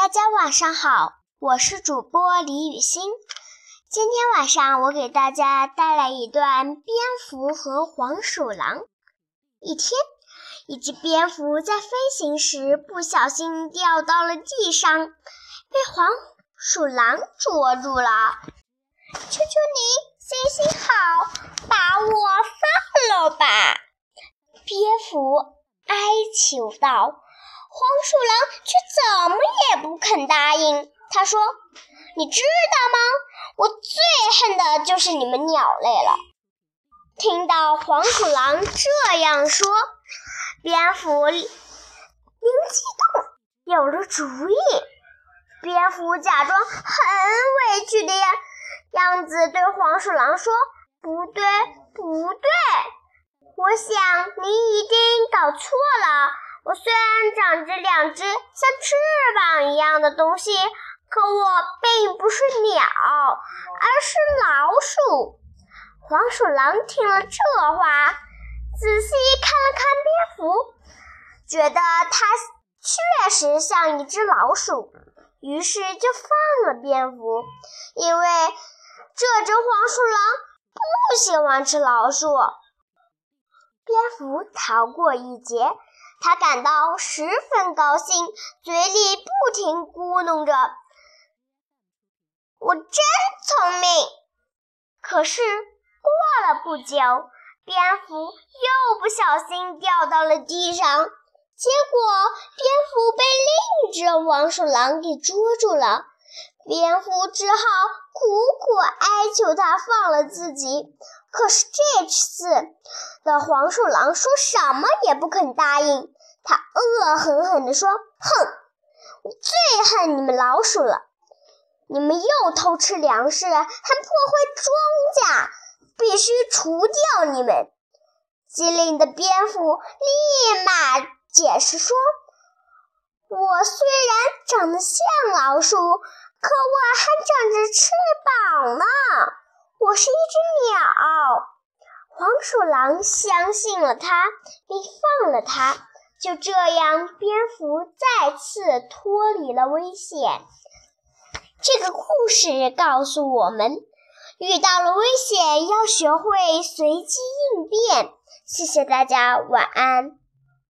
大家晚上好，我是主播李雨欣。今天晚上我给大家带来一段蝙蝠和黄鼠狼。一天，一只蝙蝠在飞行时不小心掉到了地上，被黄鼠狼捉住了。求求你，行行好，把我放了吧！蝙蝠哀求道。黄鼠狼却怎么也不肯答应。他说：“你知道吗？我最恨的就是你们鸟类了。”听到黄鼠狼这样说，蝙蝠灵机一动，有了主意。蝙蝠假装很委屈的样子对黄鼠狼说：“不对，不对，我想你一定搞错了。”我虽然长着两只像翅膀一样的东西，可我并不是鸟，而是老鼠。黄鼠狼听了这话，仔细看了看蝙蝠，觉得它确实像一只老鼠，于是就放了蝙蝠，因为这只黄鼠狼不喜欢吃老鼠。蝙蝠逃过一劫。他感到十分高兴，嘴里不停咕哝着：“我真聪明。”可是过了不久，蝙蝠又不小心掉到了地上，结果蝙蝠被另一只黄鼠狼给捉住了。蝙蝠只好苦苦哀求他放了自己。可是这次的黄鼠狼说什么也不肯答应。他恶狠狠地说：“哼，我最恨你们老鼠了！你们又偷吃粮食，还破坏庄稼，必须除掉你们！”机灵的蝙蝠立马解释说：“我虽然长得像老鼠，可我还长着翅膀呢，我是一只鸟。”黄鼠狼相信了他，并放了他。就这样，蝙蝠再次脱离了危险。这个故事告诉我们，遇到了危险要学会随机应变。谢谢大家，晚安。